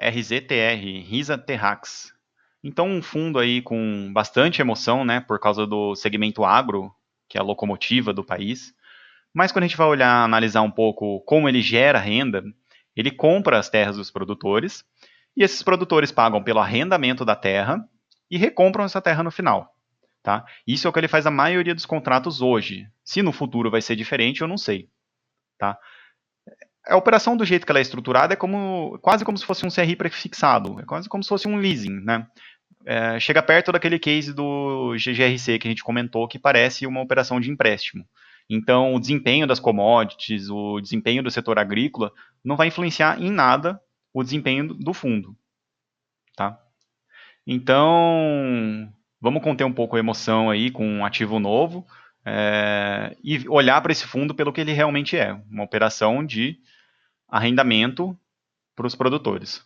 RZTR, Risa Terrax. Então, um fundo aí com bastante emoção, né, por causa do segmento agro, que é a locomotiva do país. Mas quando a gente vai olhar, analisar um pouco como ele gera renda, ele compra as terras dos produtores e esses produtores pagam pelo arrendamento da terra e recompram essa terra no final. Tá? Isso é o que ele faz a maioria dos contratos hoje. Se no futuro vai ser diferente, eu não sei. Tá? A operação do jeito que ela é estruturada é como, quase como se fosse um CRI prefixado, é quase como se fosse um leasing. Né? É, chega perto daquele case do GGRC que a gente comentou, que parece uma operação de empréstimo. Então, o desempenho das commodities, o desempenho do setor agrícola, não vai influenciar em nada o desempenho do fundo. Tá? Então, vamos conter um pouco a emoção aí com um ativo novo é, e olhar para esse fundo pelo que ele realmente é, uma operação de arrendamento para os produtores.